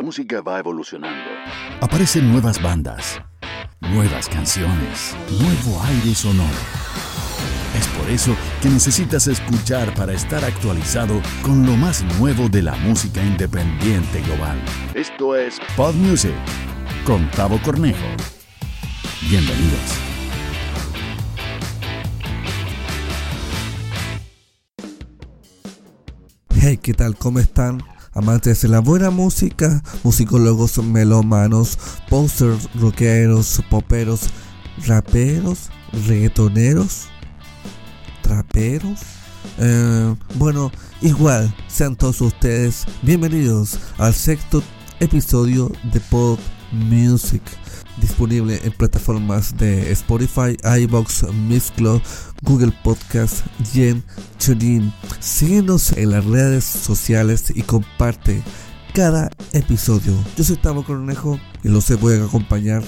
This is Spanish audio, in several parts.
La música va evolucionando. Aparecen nuevas bandas, nuevas canciones, nuevo aire sonoro. Es por eso que necesitas escuchar para estar actualizado con lo más nuevo de la música independiente global. Esto es Pod Music con Tavo Cornejo. Bienvenidos. Hey, ¿qué tal? ¿Cómo están? Amantes de la buena música, musicólogos melómanos, posters, rockeros, poperos, raperos, reggaetoneros, traperos. Eh, bueno, igual, sean todos ustedes bienvenidos al sexto episodio de Pod Music disponible en plataformas de Spotify, iBox, Mixcloud, Google Podcast y en TuneIn. Síguenos en las redes sociales y comparte cada episodio. Yo soy Tavo Cornejo y los voy a acompañar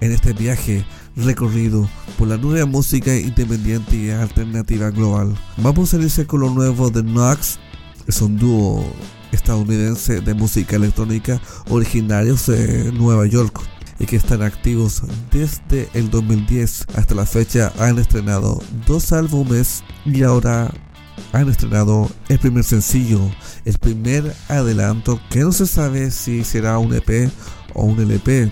en este viaje recorrido por la nueva música independiente y alternativa global. Vamos a iniciar con lo nuevo de Nox, es un dúo estadounidense de música electrónica originarios de Nueva York y que están activos desde el 2010 hasta la fecha. Han estrenado dos álbumes y ahora han estrenado el primer sencillo, el primer adelanto que no se sabe si será un EP o un LP,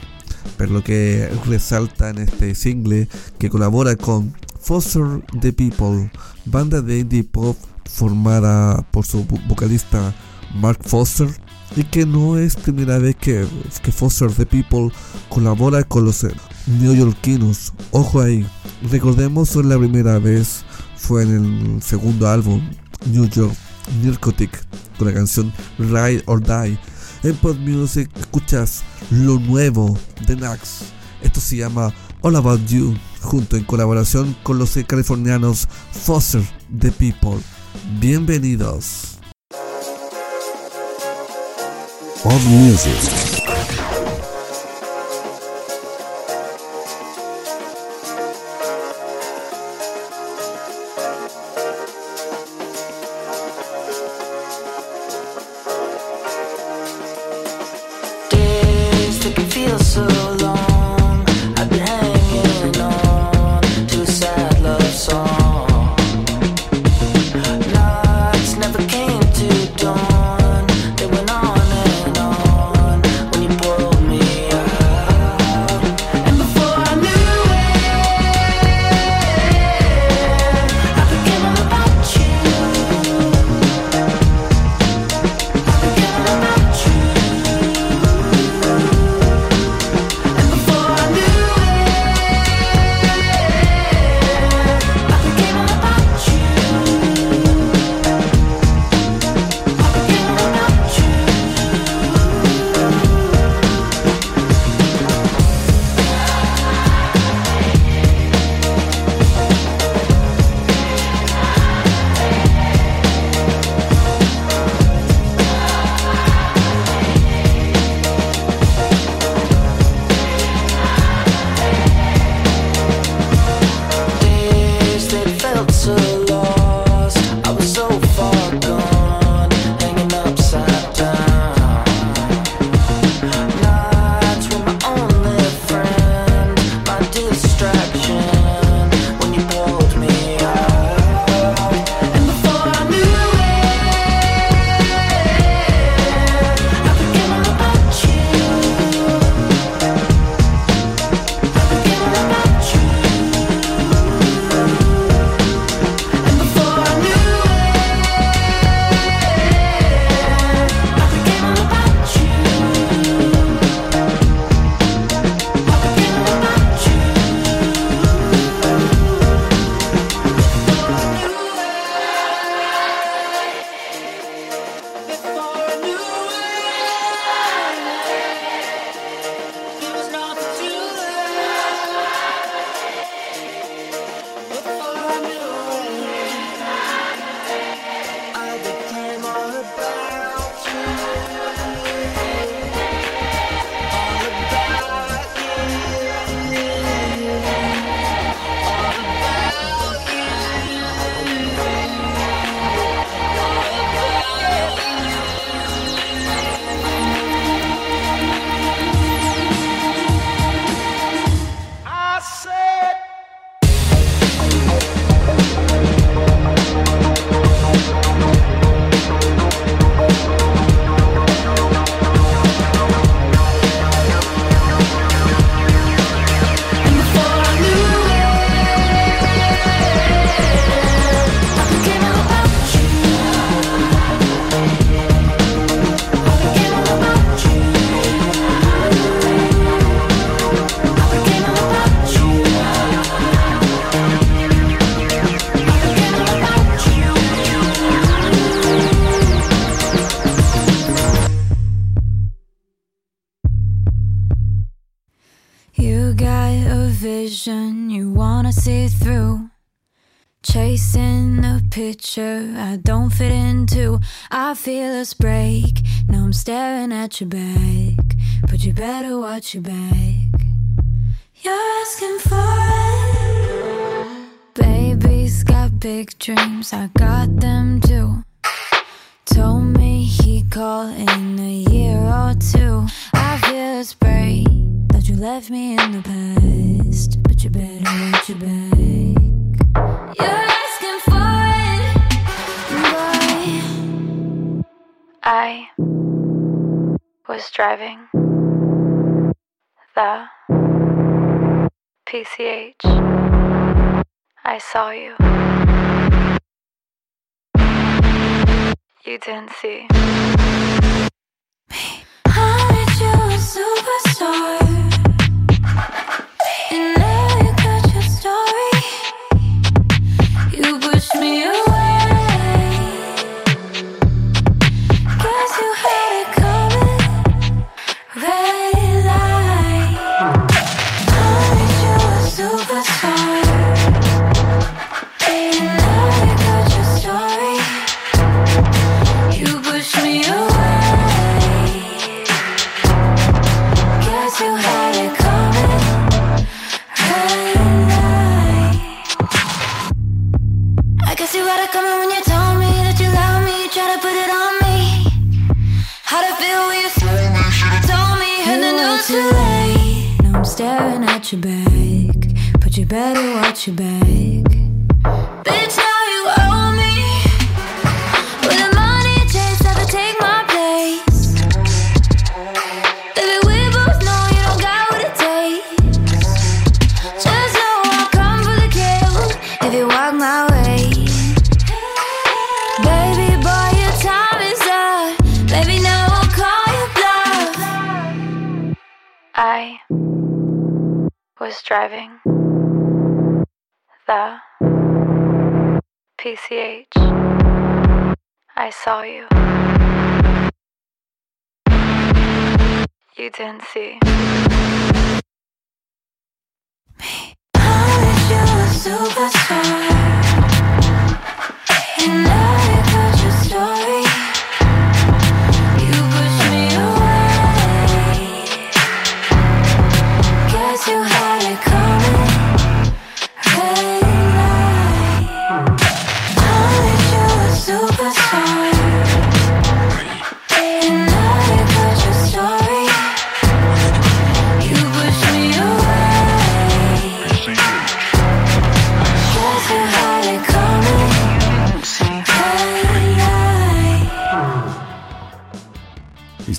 pero lo que resalta en este single que colabora con Foster the People, banda de indie pop formada por su vocalista Mark Foster y que no es primera vez que, que Foster the People colabora con los eh, neoyorquinos. Ojo ahí, recordemos la primera vez fue en el segundo álbum, New York Narcotic, con la canción Ride or Die. En Pod Music escuchas lo nuevo de Nax. Esto se llama All About You, junto en colaboración con los californianos Foster the People. Bienvenidos. Pod Music. Days that can feel so long. You got a vision you wanna see through. Chasing a picture I don't fit into. I feel us break. Now I'm staring at your back. But you better watch your back. You're asking for it. Baby's got big dreams, I got them too. Told me he'd call in a year or two. I feel us break. Left me in the past. But you better watch your back. You're asking for it, boy. I was driving the PCH. I saw you. You didn't see. Me. I made you a superstar. Me How'd it feel when you told me and then knew too late? Now I'm staring at your back, but you better watch your back. Bitch, driving the PCH. I saw you. You didn't see. me. I wish you a superstar.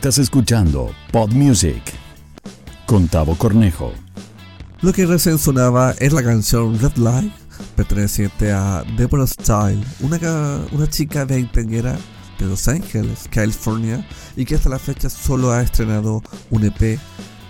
Estás escuchando Pod Music con Tavo Cornejo. Lo que recién sonaba es la canción Red Light, perteneciente a Deborah Style, una, una chica veinteañera de Los Ángeles, California, y que hasta la fecha solo ha estrenado un EP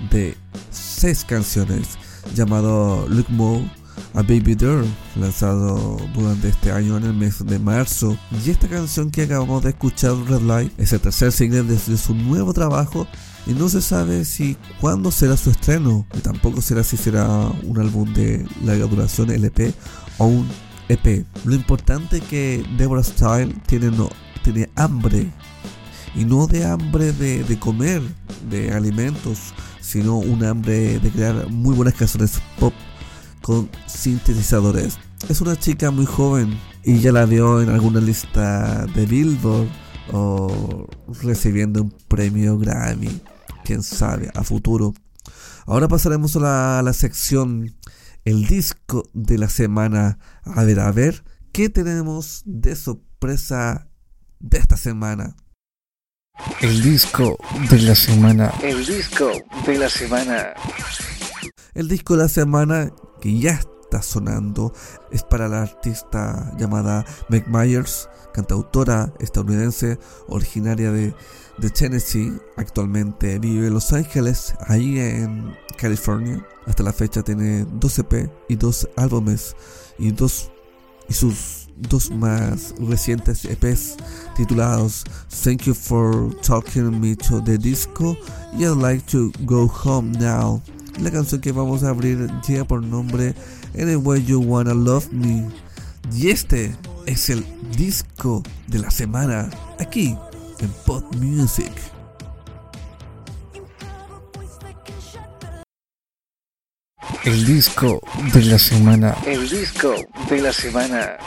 de seis canciones llamado Look More, a Baby Girl, lanzado durante este año en el mes de marzo. Y esta canción que acabamos de escuchar, Red Light, es el tercer single desde su nuevo trabajo y no se sabe si cuándo será su estreno y tampoco será si será un álbum de larga duración LP o un EP. Lo importante es que Deborah Style tiene, no, tiene hambre y no de hambre de, de comer, de alimentos, sino un hambre de crear muy buenas canciones pop con sintetizadores. Es una chica muy joven y ya la vio en alguna lista de Billboard o recibiendo un premio Grammy, quién sabe, a futuro. Ahora pasaremos a la, a la sección El disco de la semana. A ver, a ver, ¿qué tenemos de sorpresa de esta semana? El disco de la semana. El disco de la semana. El disco de la semana que ya está sonando es para la artista llamada Meg Myers, cantautora estadounidense originaria de, Tennessee. Actualmente vive en Los Ángeles, ahí en California. Hasta la fecha tiene 2 EP y dos álbumes y dos y sus dos más recientes EPs titulados Thank You for Talking Me to the Disco y I'd Like to Go Home Now La canción que vamos a abrir lleva por nombre Anyway You Wanna Love Me. Y este es el disco de la semana aquí en Pop Music. El disco de la semana. El disco de la semana.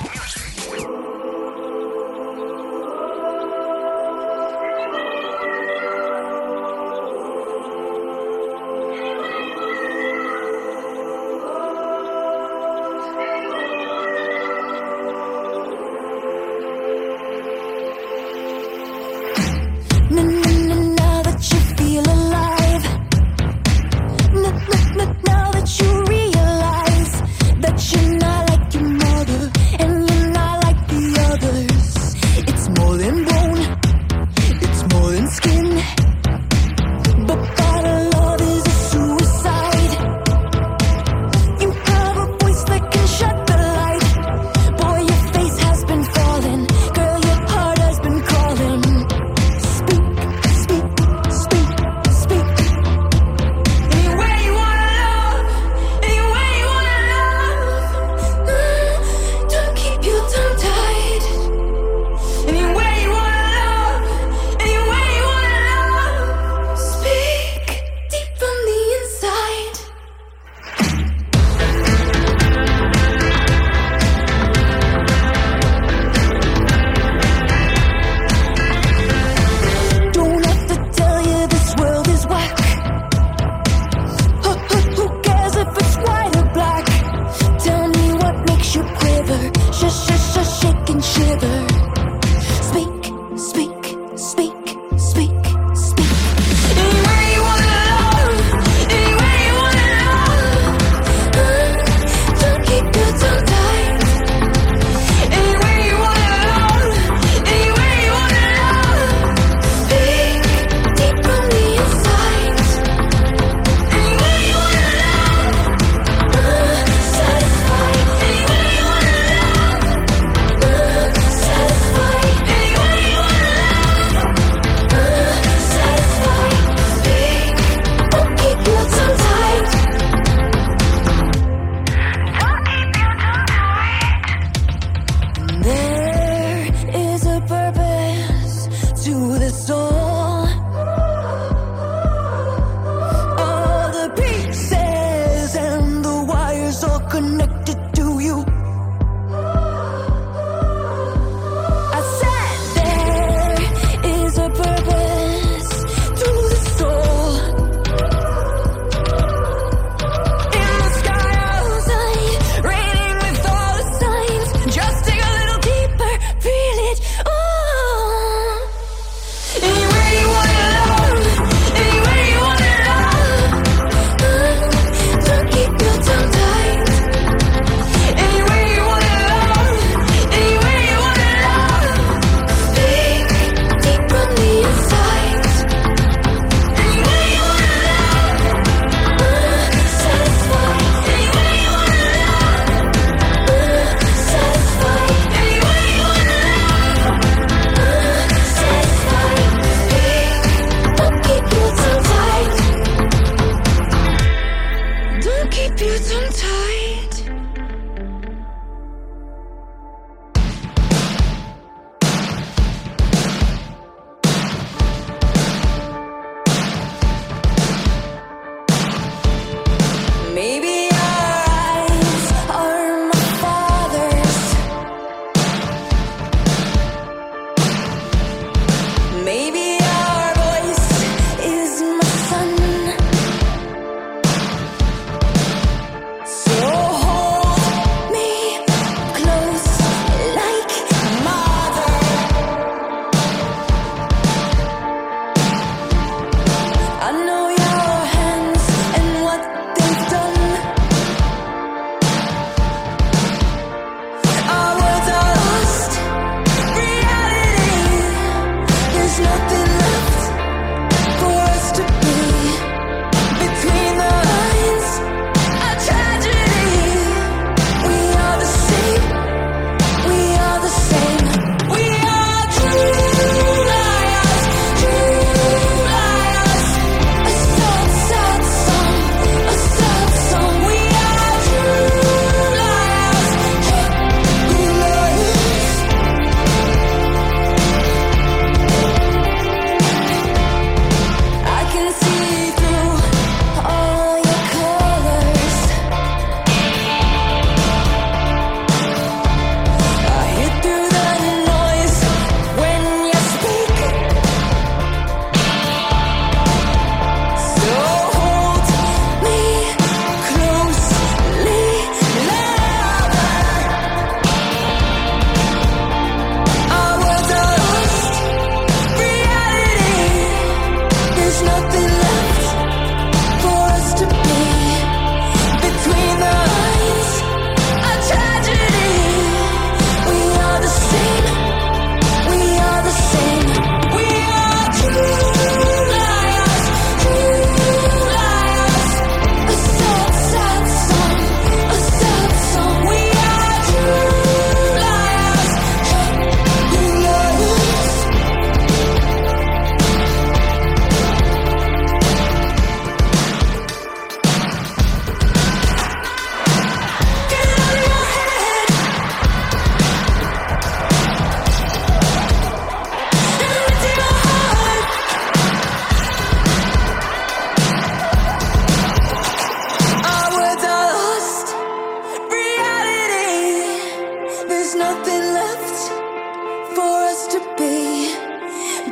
There's nothing left for us to be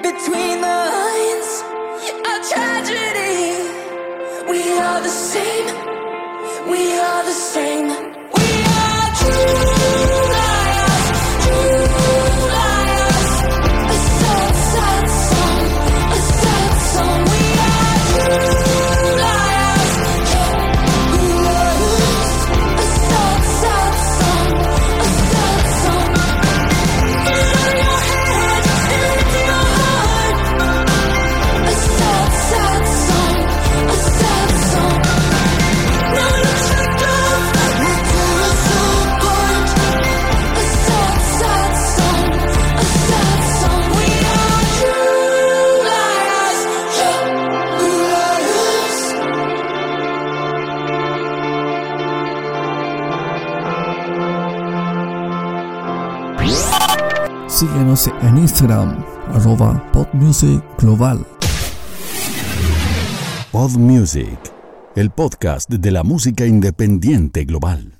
between the lines. A tragedy. We are the same. We are the same. En Instagram, arroba Podmusic Global. Pod Music, el podcast de la música independiente global.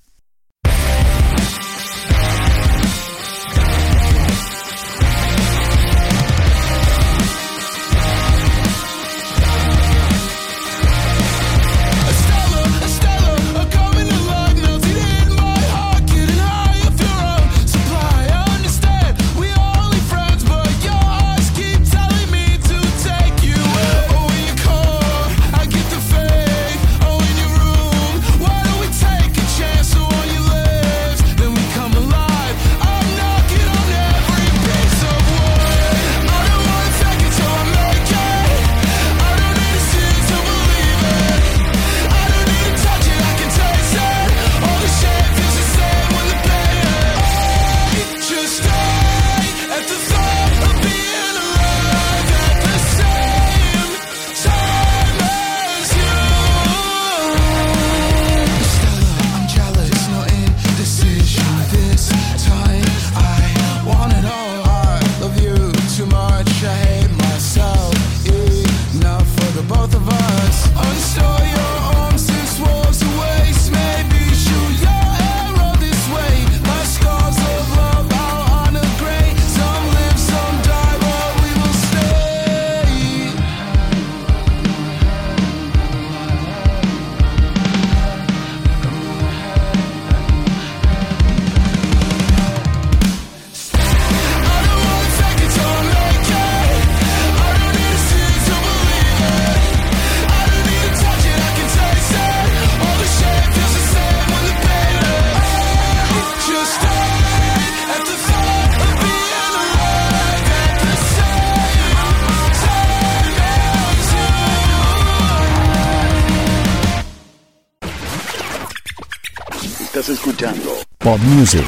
Pod Music,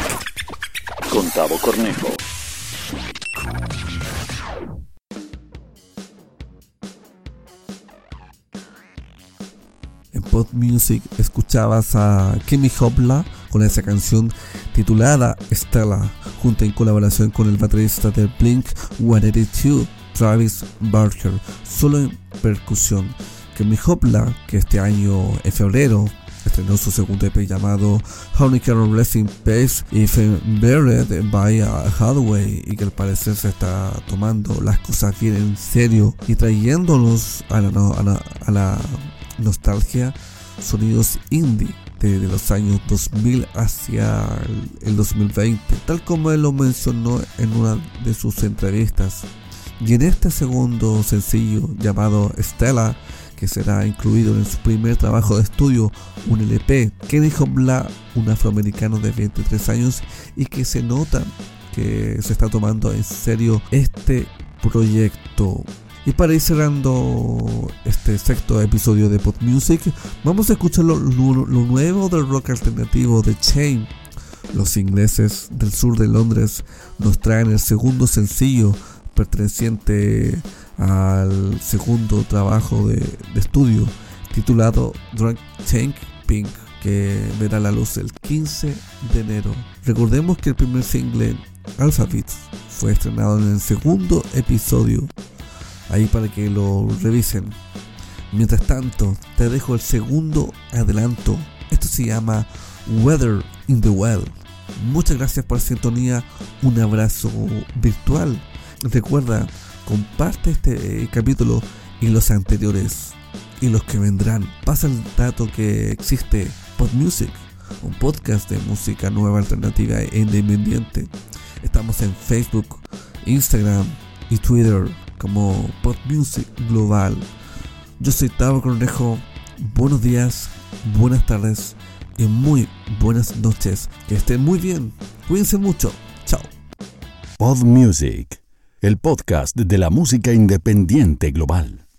con Tavo Cornejo. En Pod Music escuchabas a Kimmy Hopla con esa canción titulada Stella, junto en colaboración con el baterista de Blink 182, Travis Barker, solo en percusión. Kimmy Hopla, que este año en febrero estrenó su segundo EP llamado Honeycomb Blessing Pace y Buried by Hathaway y que al parecer se está tomando las cosas bien en serio y trayéndonos a la, no- a la- a la nostalgia sonidos indie de, de los años 2000 hacia el, el 2020 tal como él lo mencionó en una de sus entrevistas. Y en este segundo sencillo llamado Stella que será incluido en su primer trabajo de estudio, un LP, Kenny Hobla, un afroamericano de 23 años y que se nota que se está tomando en serio este proyecto. Y para ir cerrando este sexto episodio de Pop Music, vamos a escuchar lo nuevo del rock alternativo de Chain. Los ingleses del sur de Londres nos traen el segundo sencillo perteneciente al segundo trabajo de, estudio titulado Drunk Tank Pink que verá la luz el 15 de enero. Recordemos que el primer single Alphabet fue estrenado en el segundo episodio ahí para que lo revisen. Mientras tanto, te dejo el segundo adelanto. Esto se llama Weather in the Well. Muchas gracias por la sintonía. Un abrazo virtual. Recuerda, comparte este eh, capítulo y los anteriores y los que vendrán. Pasa el dato que existe Pod Music, un podcast de música nueva, alternativa e independiente. Estamos en Facebook, Instagram y Twitter como Pod Music Global. Yo soy Tavo Cornejo. Buenos días, buenas tardes y muy buenas noches. Que estén muy bien. Cuídense mucho. Chao. Pod Music el podcast de la música independiente global.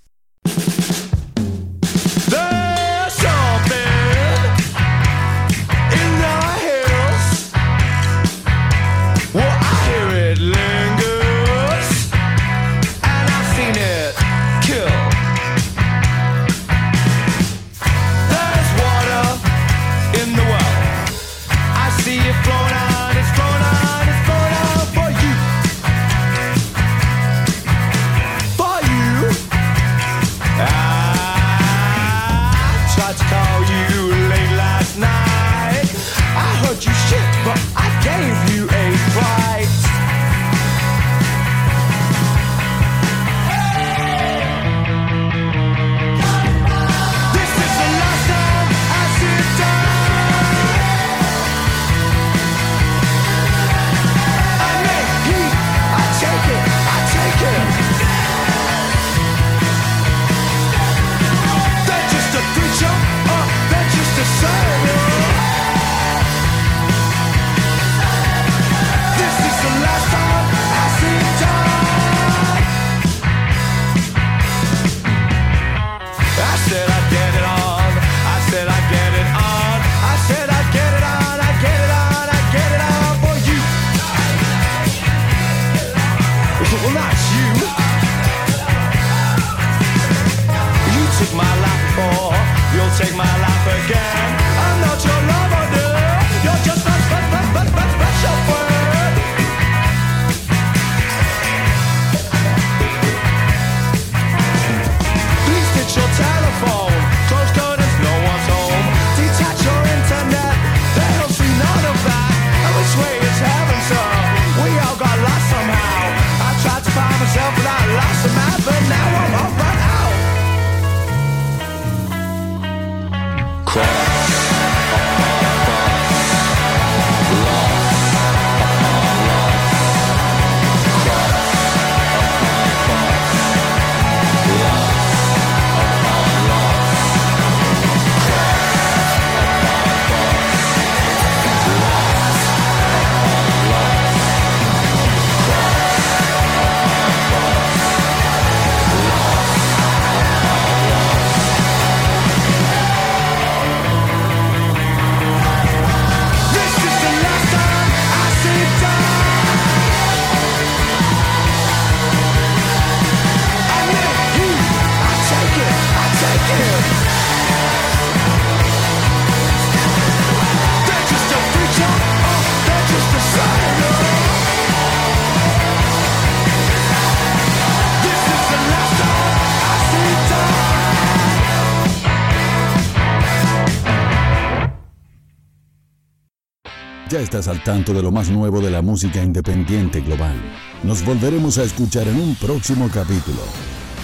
estás al tanto de lo más nuevo de la música independiente global. Nos volveremos a escuchar en un próximo capítulo.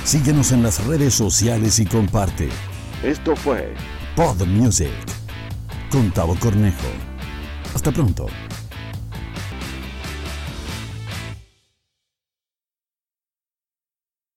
Síguenos en las redes sociales y comparte. Esto fue Pod Music con Tavo Cornejo. Hasta pronto.